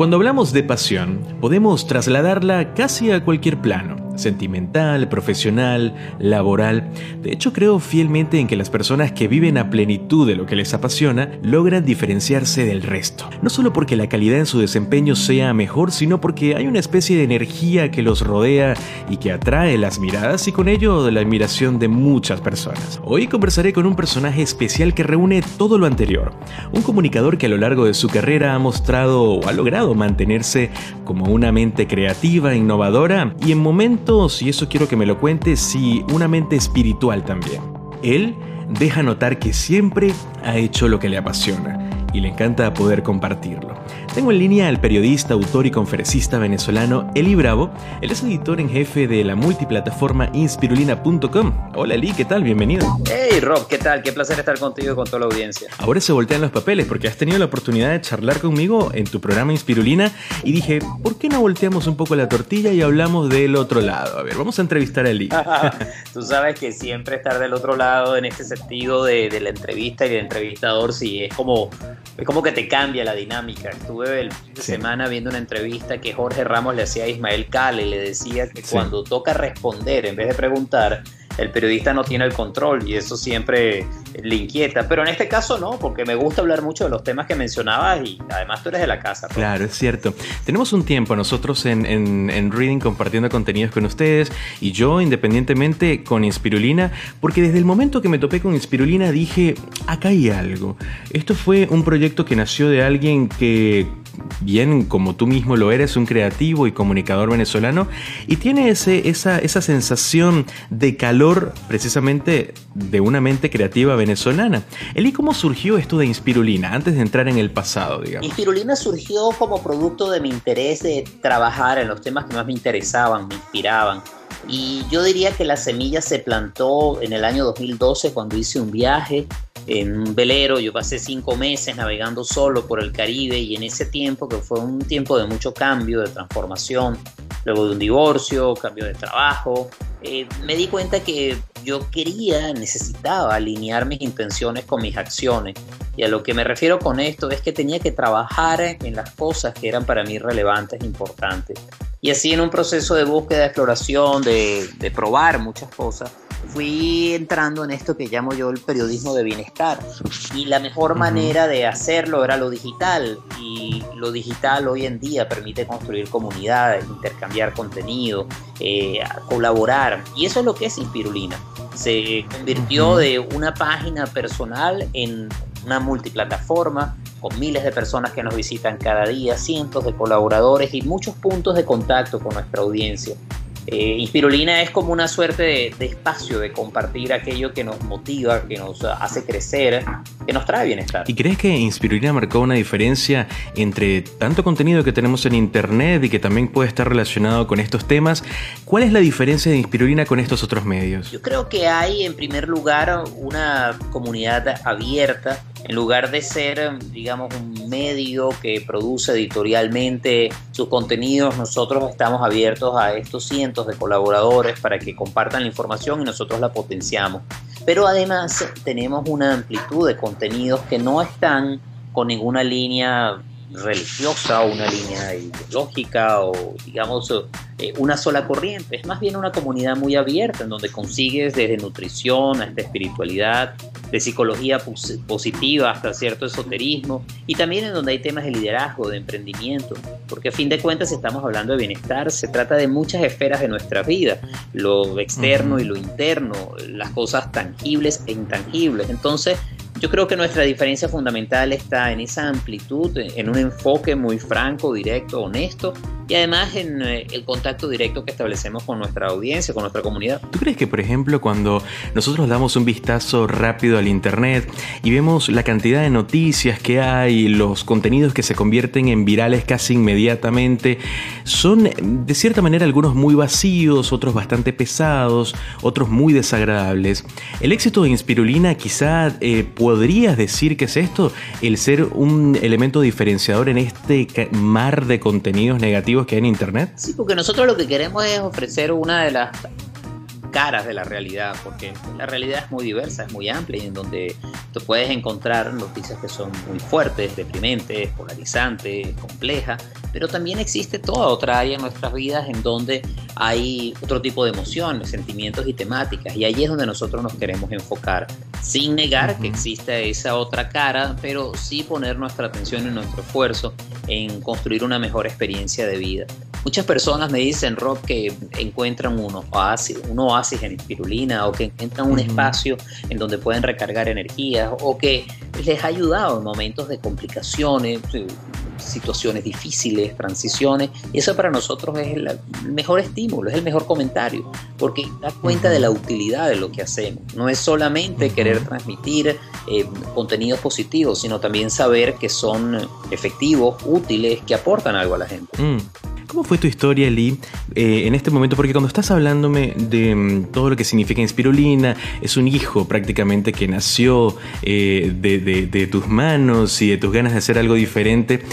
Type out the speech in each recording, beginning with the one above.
Cuando hablamos de pasión, podemos trasladarla casi a cualquier plano sentimental, profesional, laboral. De hecho, creo fielmente en que las personas que viven a plenitud de lo que les apasiona logran diferenciarse del resto. No solo porque la calidad en su desempeño sea mejor, sino porque hay una especie de energía que los rodea y que atrae las miradas y con ello la admiración de muchas personas. Hoy conversaré con un personaje especial que reúne todo lo anterior. Un comunicador que a lo largo de su carrera ha mostrado o ha logrado mantenerse como una mente creativa, innovadora y en momentos y eso quiero que me lo cuentes, sí, una mente espiritual también. Él deja notar que siempre ha hecho lo que le apasiona y le encanta poder compartirlo. Tengo en línea al periodista, autor y conferencista venezolano Eli Bravo. Él es editor en jefe de la multiplataforma inspirulina.com. Hola Eli, ¿qué tal? Bienvenido. Hey Rob, ¿qué tal? Qué placer estar contigo y con toda la audiencia. Ahora se voltean los papeles porque has tenido la oportunidad de charlar conmigo en tu programa Inspirulina y dije, ¿por qué no volteamos un poco la tortilla y hablamos del otro lado? A ver, vamos a entrevistar a Eli. Tú sabes que siempre estar del otro lado en este sentido de, de la entrevista y del entrevistador, sí, es como es como que te cambia la dinámica. Estuve el fin de semana viendo una entrevista que Jorge Ramos le hacía a Ismael Cale y le decía que cuando toca responder en vez de preguntar, el periodista no tiene el control y eso siempre le inquieta. Pero en este caso no, porque me gusta hablar mucho de los temas que mencionabas y además tú eres de la casa. Claro, es cierto. Tenemos un tiempo nosotros en, en, Reading compartiendo contenidos con ustedes y yo independientemente con Inspirulina, porque desde el momento que me topé con Inspirulina dije, acá hay algo. Esto fue un proyecto que nació de alguien que bien como tú mismo lo eres, un creativo y comunicador venezolano, y tiene ese, esa, esa sensación de calor precisamente de una mente creativa venezolana. Eli, ¿cómo surgió esto de Inspirulina antes de entrar en el pasado, digamos? Inspirulina surgió como producto de mi interés de trabajar en los temas que más me interesaban, me inspiraban. Y yo diría que la semilla se plantó en el año 2012 cuando hice un viaje en un velero. Yo pasé cinco meses navegando solo por el Caribe y en ese tiempo, que fue un tiempo de mucho cambio, de transformación, luego de un divorcio, cambio de trabajo, eh, me di cuenta que yo quería, necesitaba alinear mis intenciones con mis acciones. Y a lo que me refiero con esto es que tenía que trabajar en las cosas que eran para mí relevantes e importantes. Y así en un proceso de búsqueda, de exploración, de, de probar muchas cosas, fui entrando en esto que llamo yo el periodismo de bienestar. Y la mejor manera de hacerlo era lo digital. Y lo digital hoy en día permite construir comunidades, intercambiar contenido, eh, colaborar. Y eso es lo que es Inspirulina. Se convirtió de una página personal en una multiplataforma con miles de personas que nos visitan cada día, cientos de colaboradores y muchos puntos de contacto con nuestra audiencia. Eh, Inspirulina es como una suerte de, espacio de compartir aquello que nos motiva, que nos hace crecer, que nos trae bienestar. ¿Y crees que Inspirulina marcó una diferencia entre tanto contenido que tenemos en Internet y que también puede estar relacionado con estos temas? ¿Cuál es la diferencia de Inspirulina con estos otros medios? Yo creo que hay en primer lugar una comunidad abierta en lugar de ser, digamos, un medio que produce editorialmente sus contenidos, nosotros estamos abiertos a estos cientos de colaboradores para que compartan la información y nosotros la potenciamos. Pero además tenemos una amplitud de contenidos que no están con ninguna línea religiosa o una línea ideológica o digamos eh, una sola corriente. Es más bien una comunidad muy abierta en donde consigues desde nutrición hasta espiritualidad, de psicología positiva hasta cierto esoterismo y también en donde hay temas de liderazgo, de emprendimiento, porque a fin de cuentas estamos hablando de bienestar, se trata de muchas esferas de nuestra vida, lo externo y lo interno, las cosas tangibles e intangibles. Entonces, yo creo que nuestra diferencia fundamental está en esa amplitud, en un enfoque muy franco, directo, honesto y además en eh, el contacto directo que establecemos con nuestra audiencia, con nuestra comunidad. ¿Tú crees que, por ejemplo, cuando nosotros damos un vistazo rápido al Internet y vemos la cantidad de noticias que hay, los contenidos que se convierten en virales casi inmediatamente, son de cierta manera algunos muy vacíos, otros bastante pesados, otros muy desagradables? El éxito de Inspirulina quizá eh, podrías decir que es esto, el ser un elemento diferenciador en este mar de contenidos negativos que hay en Internet? Sí, porque nosotros lo que queremos es ofrecer una de las caras de la realidad, porque la realidad es muy diversa, es muy amplia y en donde tú puedes encontrar noticias que son muy fuertes, deprimentes, polarizantes, complejas, pero también existe toda otra área en nuestras vidas en donde hay otro tipo de emociones, sentimientos y temáticas, y ahí es donde nosotros nos queremos enfocar, sin negar que existe esa otra cara, pero sí poner nuestra atención y nuestro esfuerzo en construir una mejor experiencia de vida. Muchas personas me dicen, Rob, que encuentran un oasis, un oasis en espirulina o que encuentran un espacio en donde pueden recargar energías o que les ha ayudado en momentos de complicaciones, eh, situaciones difíciles, transiciones. Y eso para nosotros es el mejor estímulo, es el mejor comentario, porque da cuenta de la utilidad de lo que hacemos. No es solamente querer transmitir eh, contenidos positivos, sino también saber que son efectivos, útiles, que aportan algo a la gente. Mm. ¿Cómo fue tu historia, Lee, eh, en este momento? Porque cuando estás hablándome de mm, todo lo que significa Inspirulina, es un hijo prácticamente que nació eh, de, tus manos y de tus ganas de hacer algo diferente,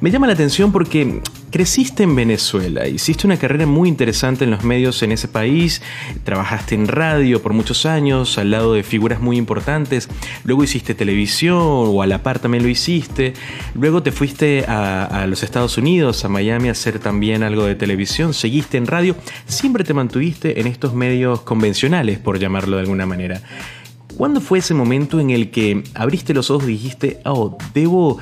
me llama la atención porque creciste en Venezuela, hiciste una carrera muy interesante en los medios en ese país, trabajaste en radio por muchos años al lado de figuras muy importantes, luego hiciste televisión o a la par también lo hiciste, luego te fuiste a, a los Estados Unidos, a Miami a hacer también algo de televisión, seguiste en radio, siempre te mantuviste en estos medios convencionales, por llamarlo de alguna manera. ¿Cuándo fue ese momento en el que abriste los ojos y dijiste, oh, debo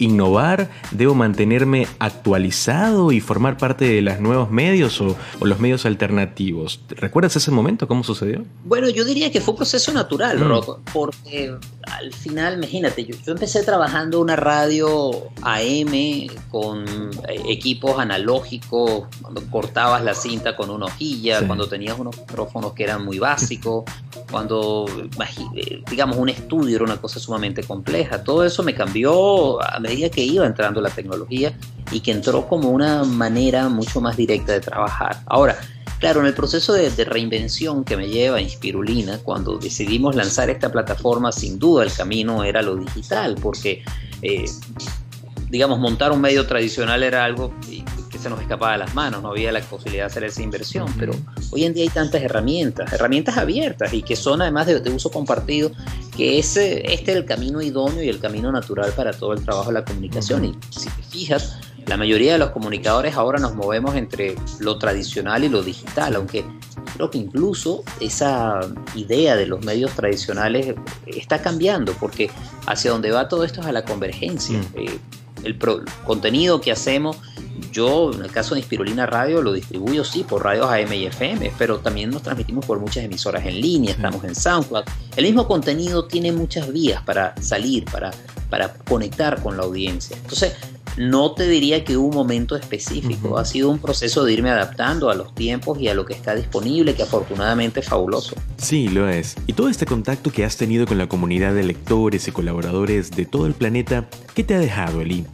innovar? ¿Debo mantenerme actualizado y formar parte de los nuevos medios o, los medios alternativos? ¿Recuerdas ese momento? ¿Cómo sucedió? Bueno, yo diría que fue un proceso natural, mm. porque al final, imagínate, yo, empecé trabajando una radio AM con eh, equipos analógicos, cuando cortabas la cinta con una hojilla, cuando tenías unos micrófonos que eran muy básicos, cuando, eh, digamos, un estudio era una cosa sumamente compleja. Todo eso me cambió a medida que iba entrando la tecnología y que entró como una manera mucho más directa de trabajar. Ahora, claro, en el proceso de, reinvención que me lleva a Inspirulina, cuando decidimos lanzar esta plataforma, sin duda el camino era lo digital, porque, eh, digamos, montar un medio tradicional era algo se nos escapaba de las manos, no había la posibilidad de hacer esa inversión, pero hoy en día hay tantas herramientas, herramientas abiertas y que son además de, de uso compartido que ese, este es el camino idóneo y el camino natural para todo el trabajo de la comunicación. Y si te fijas, la mayoría de los comunicadores ahora nos movemos entre lo tradicional y lo digital, aunque creo que incluso esa idea de los medios tradicionales está cambiando, porque hacia donde va todo esto es a la convergencia. Mm. Eh, el contenido que hacemos yo, en el caso de Inspirulina Radio, lo distribuyo sí por radios AM y FM, pero también nos transmitimos por muchas emisoras en línea, estamos en SoundCloud. El mismo contenido tiene muchas vías para salir, para, para conectar con la audiencia. Entonces, no te diría que hubo un momento específico, ha sido un proceso de irme adaptando a los tiempos y a lo que está disponible, que afortunadamente es fabuloso. Sí, lo es. Y todo este contacto que has tenido con la comunidad de lectores y colaboradores de todo el planeta, ¿qué te ha dejado, Eli?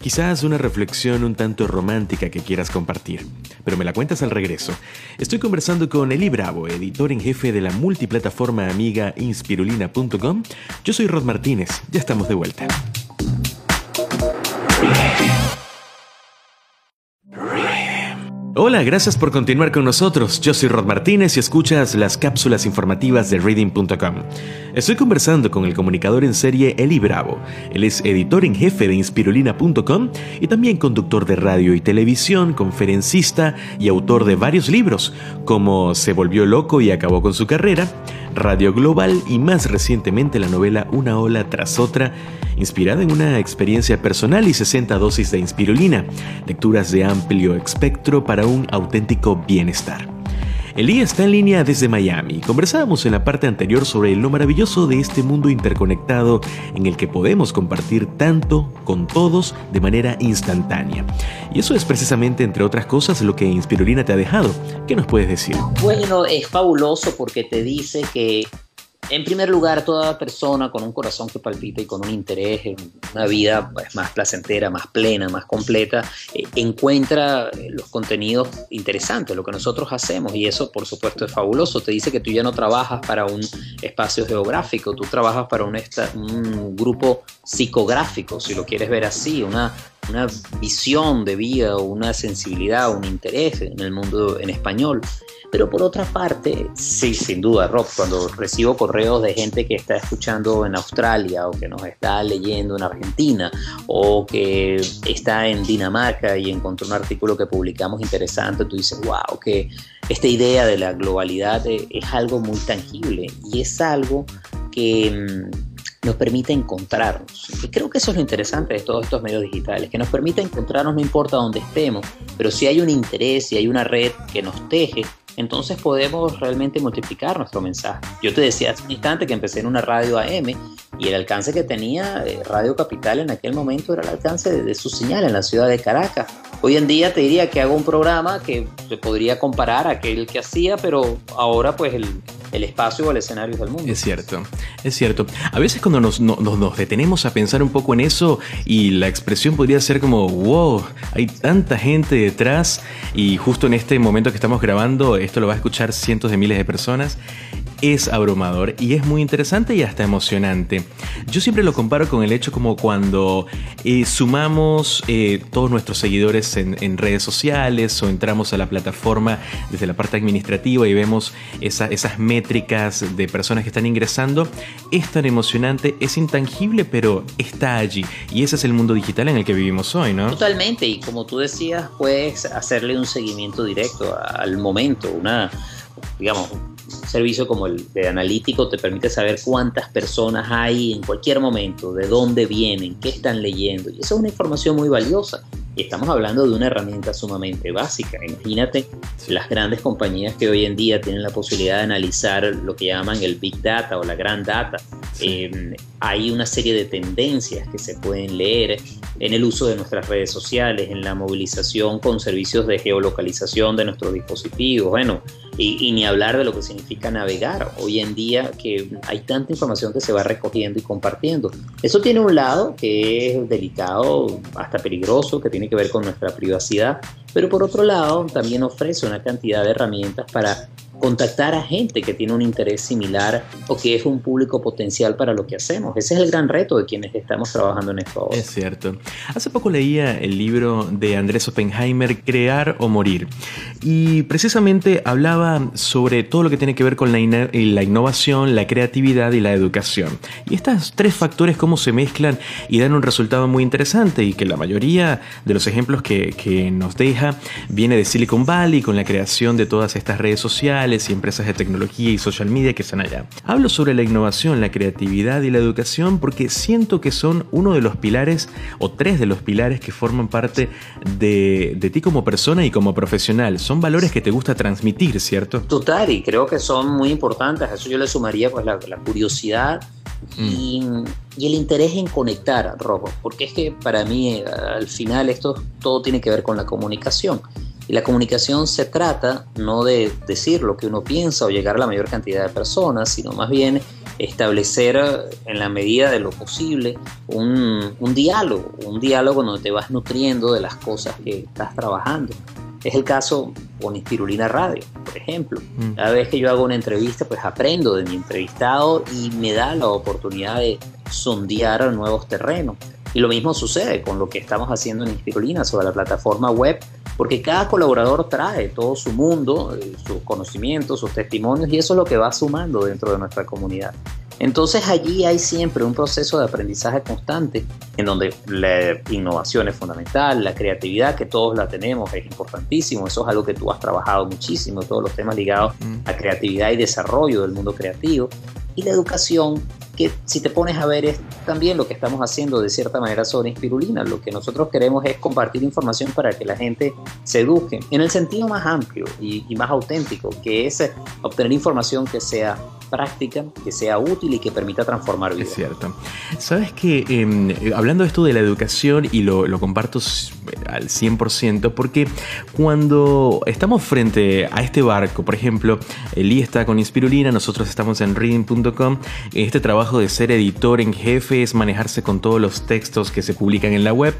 Quizás una reflexión un tanto romántica que quieras compartir, pero me la cuentas al regreso. Estoy conversando con Eli Bravo, editor en jefe de la multiplataforma amiga inspirulina.com. Yo soy Rod Martínez, ya estamos de vuelta. Hola, gracias por continuar con nosotros. Yo soy Rod Martínez y escuchas las cápsulas informativas de reading.com. Estoy conversando con el comunicador en serie Eli Bravo. Él es editor en jefe de inspirulina.com y también conductor de radio y televisión, conferencista y autor de varios libros, como Se volvió loco y acabó con su carrera, Radio Global y más recientemente la novela Una ola tras otra, inspirada en una experiencia personal y 60 dosis de inspirulina, lecturas de amplio espectro para un auténtico bienestar. Elí está en línea desde Miami. Conversábamos en la parte anterior sobre lo maravilloso de este mundo interconectado en el que podemos compartir tanto con todos de manera instantánea. Y eso es precisamente, entre otras cosas, lo que Inspirulina te ha dejado. ¿Qué nos puedes decir? Bueno, es fabuloso porque te dice que en primer lugar, toda persona con un corazón que palpita y con un interés en una vida pues, más placentera, más plena, más completa, eh, encuentra eh, los contenidos interesantes, lo que nosotros hacemos, y eso por supuesto es fabuloso. Te dice que tú ya no trabajas para un espacio geográfico, tú trabajas para un, un grupo psicográfico, si lo quieres ver así, una una visión de vida, una sensibilidad, un interés en el mundo en español. Pero por otra parte, sí, sin duda, Rob, cuando recibo correos de gente que está escuchando en Australia o que nos está leyendo en Argentina o que está en Dinamarca y encontró un artículo que publicamos interesante, tú dices, wow, que esta idea de la globalidad es algo muy tangible y es algo que mm, nos permite encontrarnos. Y creo que eso es lo interesante de todos estos medios digitales, que nos permite encontrarnos no importa dónde estemos, pero si hay un interés, si hay una red que nos teje, entonces podemos realmente multiplicar nuestro mensaje. Yo te decía hace un instante que empecé en una radio AM y el alcance que tenía eh, Radio Capital en aquel momento era el alcance de, su señal en la ciudad de Caracas. Hoy en día te diría que hago un programa que se podría comparar a aquel que hacía, pero ahora pues el, el espacio o el escenario del mundo. Es cierto, es cierto. A veces cuando nos, detenemos a pensar un poco en eso y la expresión podría ser como, wow, hay tanta gente detrás y justo en este momento que estamos grabando, esto lo va a escuchar cientos de miles de personas es abrumador y es muy interesante y hasta emocionante. Yo siempre lo comparo con el hecho como cuando eh, sumamos eh, todos nuestros seguidores en, redes sociales o entramos a la plataforma desde la parte administrativa y vemos esas de personas que están ingresando. Es tan emocionante, es intangible, pero está allí. Y ese es el mundo digital en el que vivimos hoy, ¿no? Totalmente. Y como tú decías, puedes hacerle un seguimiento directo al momento, una, digamos, servicio como el de analítico te permite saber cuántas personas hay en cualquier momento, de dónde vienen, qué están leyendo. Y eso es una información muy valiosa. Y estamos hablando de una herramienta sumamente básica. Imagínate las grandes compañías que hoy en día tienen la posibilidad de analizar lo que llaman el Big Data o la Gran Data. Eh, hay una serie de tendencias que se pueden leer en el uso de nuestras redes sociales, en la movilización con servicios de geolocalización de nuestros dispositivos. Bueno, y, ni hablar de lo que significa navegar hoy en día, que hay tanta información que se va recogiendo y compartiendo. Eso tiene un lado que es delicado, hasta peligroso, que tiene que ver con nuestra privacidad, pero por otro lado también ofrece una cantidad de herramientas para contactar a gente que tiene un interés similar o que es un público potencial para lo que hacemos. Ese es el gran reto de quienes estamos trabajando en esto Es cierto. Hace poco leía el libro de Andrés Oppenheimer, Crear o Morir, y precisamente hablaba sobre todo lo que tiene que ver con la, innovación, la creatividad y la educación. Y estos tres factores cómo se mezclan y dan un resultado muy interesante y que la mayoría de los ejemplos que, que nos deja viene de Silicon Valley con la creación de todas estas redes sociales, y empresas de tecnología y social media que están allá. Hablo sobre la innovación, la creatividad y la educación porque siento que son uno de los pilares o tres de los pilares que forman parte de, ti como persona y como profesional. Son valores que te gusta transmitir, ¿cierto? Total, y creo que son muy importantes. A eso yo le sumaría pues la, curiosidad y, mm. y, el interés en conectar, Robo, porque es que para mí al final esto todo tiene que ver con la comunicación. Y la comunicación se trata no de decir lo que uno piensa o llegar a la mayor cantidad de personas, sino más bien establecer en la medida de lo posible un, diálogo, un diálogo donde te vas nutriendo de las cosas que estás trabajando. Es el caso con Inspirulina Radio, por ejemplo. Mm. Cada vez que yo hago una entrevista, pues aprendo de mi entrevistado y me da la oportunidad de sondear nuevos terrenos. Y lo mismo sucede con lo que estamos haciendo en Inspirulina sobre la plataforma web porque cada colaborador trae todo su mundo, eh, sus conocimientos, sus testimonios y eso es lo que va sumando dentro de nuestra comunidad. Entonces allí hay siempre un proceso de aprendizaje constante en donde la innovación es fundamental, la creatividad que todos la tenemos es importantísimo, eso es algo que tú has trabajado muchísimo, todos los temas ligados mm. a creatividad y desarrollo del mundo creativo y la educación que si te pones a ver es también lo que estamos haciendo de cierta manera sobre Inspirulina. Lo que nosotros queremos es compartir información para que la gente se eduque en el sentido más amplio y, y más auténtico, que es obtener información que sea práctica, que sea útil y que permita transformar vidas. Es cierto. Sabes que em, hablando de esto de la educación, y lo, comparto al 100%, porque cuando estamos frente a este barco, por ejemplo, Eli está con Inspirulina, nosotros estamos en reading.com, este trabajo de ser editor en jefe es manejarse con todos los textos que se publican en la web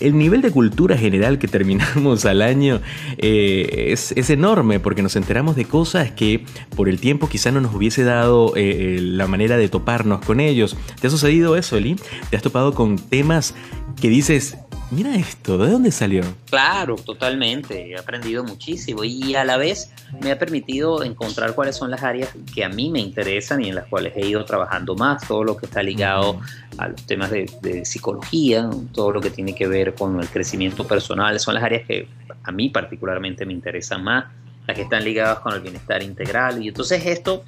el nivel de cultura general que terminamos al año eh, es, enorme porque nos enteramos de cosas que por el tiempo quizá no nos hubiese dado eh, eh, la manera de toparnos con ellos. ¿Te ha sucedido eso, Eli? ¿Te has topado con temas que dices, Mira esto, ¿de dónde salió? Claro, totalmente. He aprendido muchísimo y a la vez me ha permitido encontrar cuáles son las áreas que a mí me interesan y en las cuales he ido trabajando más. Todo lo que está ligado a los temas de, de psicología, todo lo que tiene que ver con el crecimiento personal, son las áreas que a mí particularmente me interesan más, las que están ligadas con el bienestar integral. Y entonces esto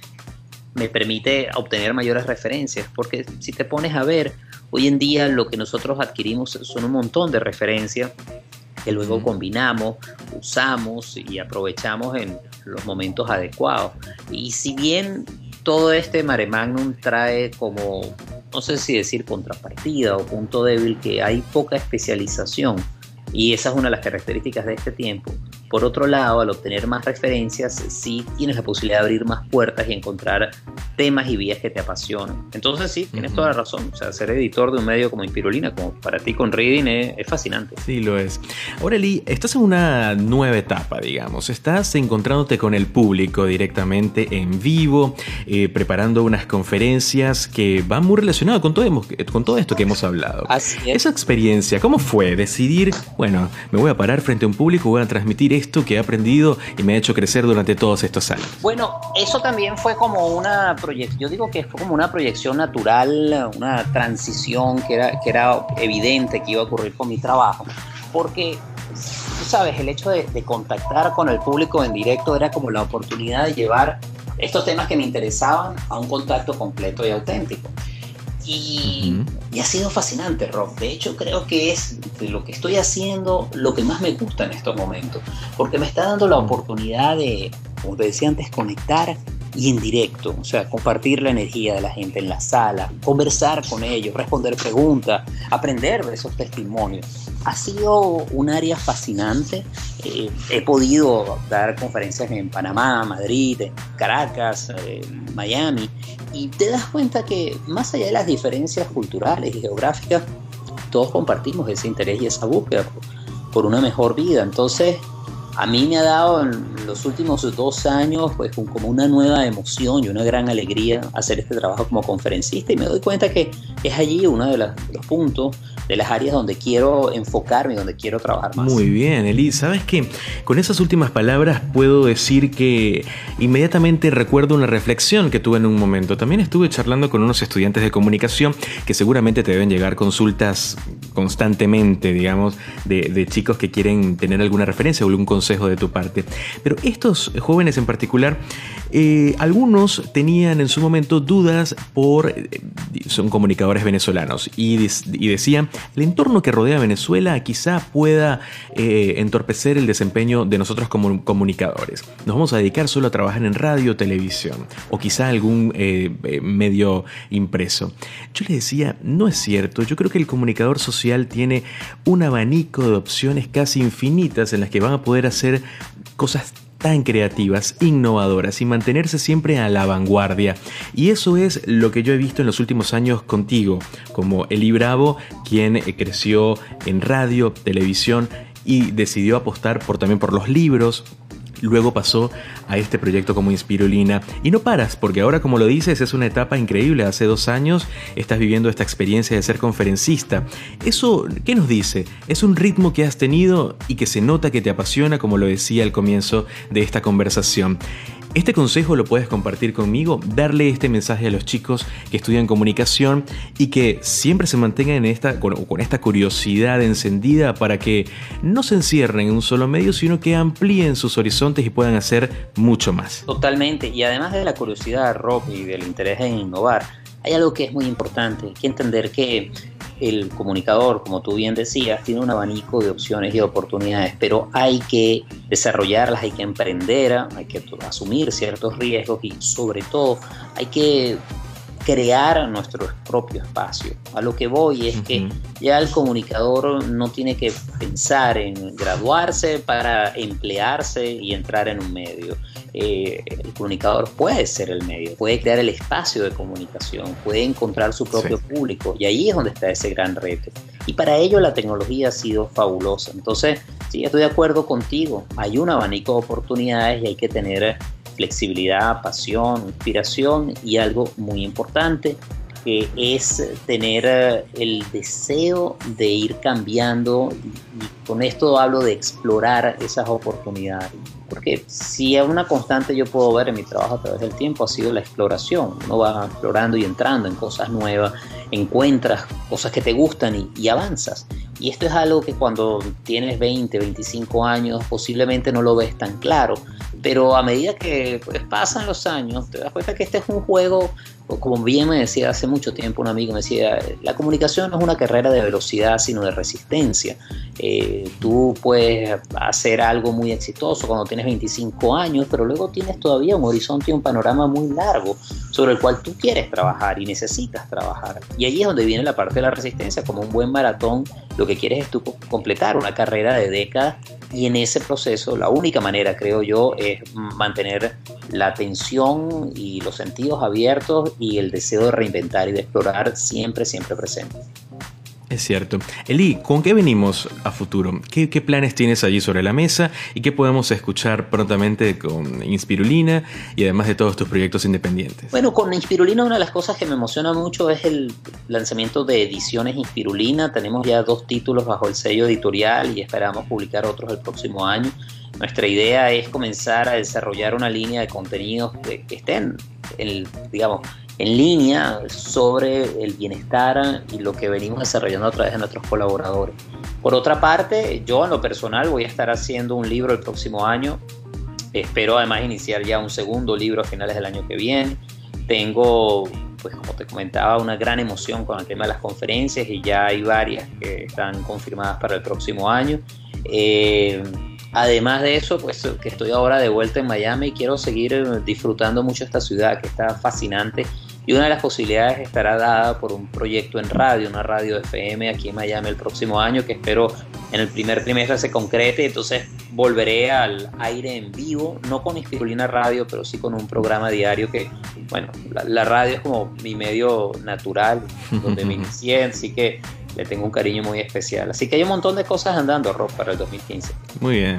me permite obtener mayores referencias, porque si te pones a ver, Hoy en día lo que nosotros adquirimos son un montón de referencias que luego combinamos, usamos y aprovechamos en los momentos adecuados. Y si bien todo este mare magnum trae como, no sé si decir contrapartida o punto débil, que hay poca especialización, y esa es una de las características de este tiempo, por otro lado, al obtener más referencias, sí tienes la posibilidad de abrir más puertas y encontrar temas y vías que te apasionan. Entonces sí, tienes toda la razón. O sea, ser editor de un medio como Inspirulina, como para ti con Reading, es, fascinante. Sí, lo es. Ahora, Lee, estás en una nueva etapa, digamos. Estás encontrándote con el público directamente en vivo, eh, preparando unas conferencias que van muy relacionadas con todo, con todo esto que hemos hablado. Así es. Esa experiencia, ¿cómo fue? Decidir, bueno, me voy a parar frente a un público, voy a transmitir esto esto que he aprendido y me ha hecho crecer durante todos estos años? Bueno, eso también fue como una proyección, yo digo que fue como una proyección natural, una transición que era, que era evidente que iba a ocurrir con mi trabajo, porque tú sabes, el hecho de, de contactar con el público en directo era como la oportunidad de llevar estos temas que me interesaban a un contacto completo y auténtico. Y, ha sido fascinante, Rob. De hecho, creo que es de lo que estoy haciendo lo que más me gusta en estos momentos, porque me está dando la oportunidad de, como te decía antes, conectar y en directo, o sea, compartir la energía de la gente en la sala, conversar con ellos, responder preguntas, aprender de esos testimonios. Ha sido un área fascinante. Eh, he podido dar conferencias en Panamá, Madrid, Caracas, Miami, y te das cuenta que más allá de las diferencias culturales y geográficas, todos compartimos ese interés y esa búsqueda por, una mejor vida. Entonces, a mí me ha dado en los últimos dos años pues como una nueva emoción y una gran alegría hacer este trabajo como conferencista y me doy cuenta que es allí uno de, los puntos de las áreas donde quiero enfocarme, donde quiero trabajar más. Muy bien, Eli. ¿Sabes qué? Con esas últimas palabras puedo decir que inmediatamente recuerdo una reflexión que tuve en un momento. También estuve charlando con unos estudiantes de comunicación que seguramente te deben llegar consultas constantemente, digamos, de, chicos que quieren tener alguna referencia o algún consejo de tu parte. Pero estos jóvenes en particular, eh, algunos tenían en su momento dudas por, eh, son comunicadores venezolanos y, y decían, el entorno que rodea a Venezuela quizá pueda eh, entorpecer el desempeño de nosotros como comunicadores. Nos vamos a dedicar solo a trabajar en radio, televisión o quizá algún eh, eh, medio impreso. Yo le decía, no es cierto, yo creo que el comunicador social tiene un abanico de opciones casi infinitas en las que van a poder hacer cosas tan creativas, innovadoras y mantenerse siempre a la vanguardia. Y eso es lo que yo he visto en los últimos años contigo, como Eli Bravo, quien eh, creció en radio, televisión y decidió apostar por, también por los libros, luego pasó a este proyecto como Inspirulina. Y no paras, porque ahora como lo dices es una etapa increíble. Hace dos años estás viviendo esta experiencia de ser conferencista. ¿Eso qué nos dice? Es un ritmo que has tenido y que se nota que te apasiona, como lo decía al comienzo de esta conversación. Este consejo lo puedes compartir conmigo, darle este mensaje a los chicos que estudian comunicación y que siempre se mantengan con, esta curiosidad encendida para que no se encierren en un solo medio, sino que amplíen sus horizontes y puedan hacer mucho más. Totalmente, y además de la curiosidad, Rob, y del interés en innovar, hay algo que es muy importante, hay que entender que el comunicador, como tú bien decías, tiene un abanico de opciones y oportunidades, pero hay que desarrollarlas, hay que emprender, hay que asumir ciertos riesgos y sobre todo hay que crear nuestro propio espacio. A lo que voy es que ya el comunicador no tiene que pensar en graduarse para emplearse y entrar en un medio. Eh, el comunicador puede ser el medio, puede crear el espacio de comunicación, puede encontrar su propio público y ahí es donde está ese gran reto. Y para ello la tecnología ha sido fabulosa. Entonces, sí, estoy de acuerdo contigo, hay un abanico de oportunidades y hay que tener flexibilidad, pasión, inspiración y algo muy importante, que es tener eh, el deseo de ir cambiando y con esto hablo de explorar esas oportunidades. Porque si es una constante yo puedo ver en mi trabajo a través del tiempo ha sido la exploración. Uno va explorando y entrando en cosas nuevas, encuentras cosas que te gustan y, avanzas. Y esto es algo que cuando tienes 20, 25 años posiblemente no lo ves tan claro, pero a medida que pues, pasan los años te das cuenta que este es un juego como bien me decía hace mucho tiempo un amigo, me decía, la comunicación no es una carrera de velocidad, sino de resistencia. Eh, tú puedes hacer algo muy exitoso cuando tienes 25 años, pero luego tienes todavía un horizonte y un panorama muy largo sobre el cual tú quieres trabajar y necesitas trabajar. Y ahí es donde viene la parte de la resistencia, como un buen maratón, lo que quieres es tú completar una carrera de décadas y en ese proceso la única manera, creo yo, es mantener la atención y los sentidos abiertos y el deseo de reinventar y de explorar siempre, siempre presente. Es cierto. Eli, ¿con qué venimos a futuro? ¿Qué, planes tienes allí sobre la mesa y qué podemos escuchar prontamente con Inspirulina y además de todos tus proyectos independientes? Bueno, con Inspirulina una de las cosas que me emociona mucho es el lanzamiento de ediciones Inspirulina. Tenemos ya dos títulos bajo el sello editorial y esperamos publicar otros el próximo año. Nuestra idea es comenzar a desarrollar una línea de contenidos que, estén, el, digamos, en línea sobre el bienestar y lo que venimos desarrollando a través de nuestros colaboradores. Por otra parte, yo en lo personal voy a estar haciendo un libro el próximo año. Espero además iniciar ya un segundo libro a finales del año que viene. Tengo, pues como te comentaba, una gran emoción con el tema de las conferencias y ya hay varias que están confirmadas para el próximo año. Eh, Además de eso, pues que estoy ahora de vuelta en Miami y quiero seguir eh, disfrutando mucho esta ciudad que está fascinante. Y una de las posibilidades estará dada por un proyecto en radio, una radio FM aquí en Miami el próximo año, que espero en el primer trimestre se concrete. Entonces volveré al aire en vivo, no con Inspirulina Radio, pero sí con un programa diario que, bueno, la, la radio es como mi medio natural, donde me inicié, así que le tengo un cariño muy especial. Así que hay un montón de cosas andando, Rob, para el 2015. Muy bien.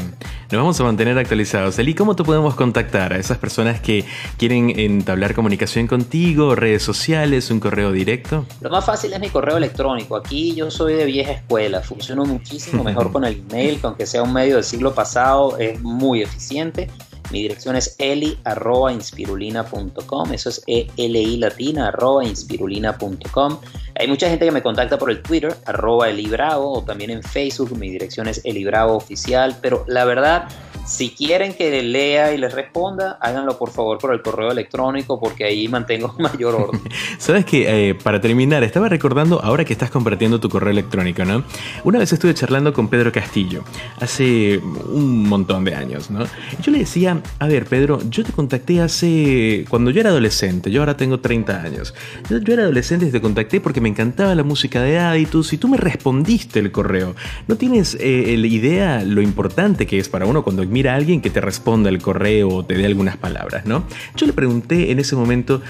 Nos vamos a mantener actualizados. Eli, ¿cómo te podemos contactar a esas personas que quieren entablar comunicación contigo, redes sociales, un correo directo? Lo más fácil es mi correo electrónico. Aquí yo soy de vieja escuela. Funciono muchísimo mejor con el email, que aunque sea un medio del siglo pasado, es muy eficiente. Mi dirección es eli.inspirulina.com. Eso es E-L-I latina, arroba inspirulina.com. Hay mucha gente que me contacta por el Twitter, arroba elibravo, o también en Facebook. Mi dirección es elibravo oficial. Pero la verdad, si quieren que lea y les responda, háganlo por favor por el correo electrónico porque ahí mantengo mayor orden. Sabes que eh, para terminar, estaba recordando ahora que estás compartiendo tu correo electrónico, ¿no? Una vez estuve charlando con Pedro Castillo, hace un montón de años, ¿no? Yo le decía, a ver, Pedro, yo te contacté hace. cuando yo era adolescente, yo ahora tengo 30 años. Yo, era adolescente y te contacté porque me encantaba la música de Aditus y tú me respondiste el correo. ¿No tienes eh, idea lo importante que es para uno cuando mira a alguien que te responda el correo o te dé algunas palabras, ¿no? Yo le pregunté en ese momento,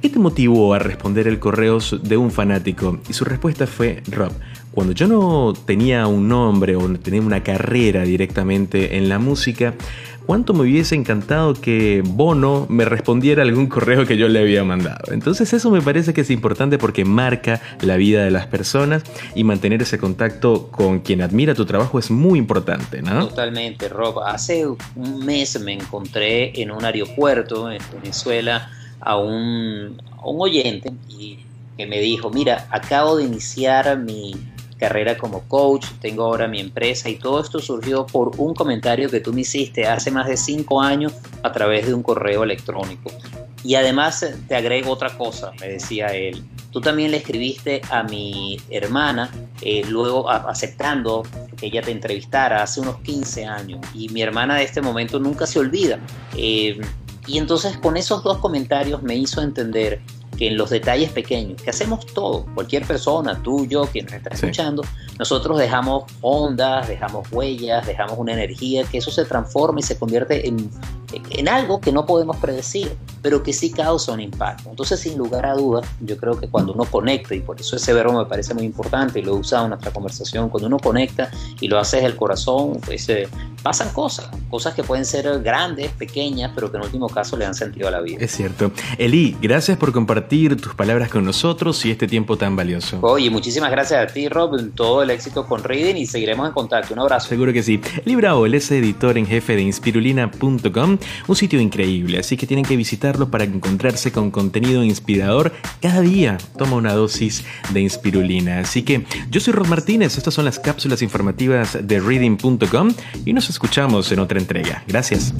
¿qué te motivó a responder el correo de un fanático? Y su respuesta fue, Rob, cuando yo no tenía un nombre o tenía una carrera directamente en la música, cuánto me hubiese encantado que Bono me respondiera algún correo que yo le había mandado. Entonces eso me parece que es importante porque marca la vida de las personas y mantener ese contacto con quien admira tu trabajo es muy importante, ¿no? Totalmente, Rob. Hace un mes me encontré en un aeropuerto en Venezuela a un, a un oyente y que me dijo, mira, acabo de iniciar mi carrera como coach, tengo ahora mi empresa y todo esto surgió por un comentario que tú me hiciste hace más de cinco años a través de un correo electrónico. Y además eh, te agrego otra cosa, me decía él. Tú también le escribiste a mi hermana, eh, luego aceptando que ella te entrevistara hace unos 15 años. Y mi hermana de este momento nunca se olvida. Eh, y entonces con esos dos comentarios me hizo entender que en los detalles pequeños, que hacemos todo, cualquier persona, tú, yo, quien nos está escuchando, nosotros dejamos ondas, dejamos huellas, dejamos una energía, que eso se transforma y se convierte en, en algo que no podemos predecir, pero que sí causa un impacto. Entonces, sin lugar a dudas, yo creo que cuando uno conecta, y por eso ese verbo me parece muy importante y lo he usado en nuestra conversación, cuando uno conecta y lo hace desde el corazón, pues eh, pasan cosas, cosas que pueden ser grandes, pequeñas, pero que en último caso le dan sentido a la vida. Es cierto. Eli, gracias por compartir tus palabras con nosotros y este tiempo tan valioso. Oye, muchísimas gracias a ti, Rob, todo el éxito con Reading y seguiremos en contacto. Un abrazo. Seguro que sí. Él es editor en jefe de inspirulina.com, un sitio increíble, así que tienen que visitarlo para encontrarse con contenido inspirador cada día. Toma una dosis de inspirulina. Así que yo soy Rod Martínez, estas son las cápsulas informativas de reading.com y nos escuchamos en otra entrega. Gracias.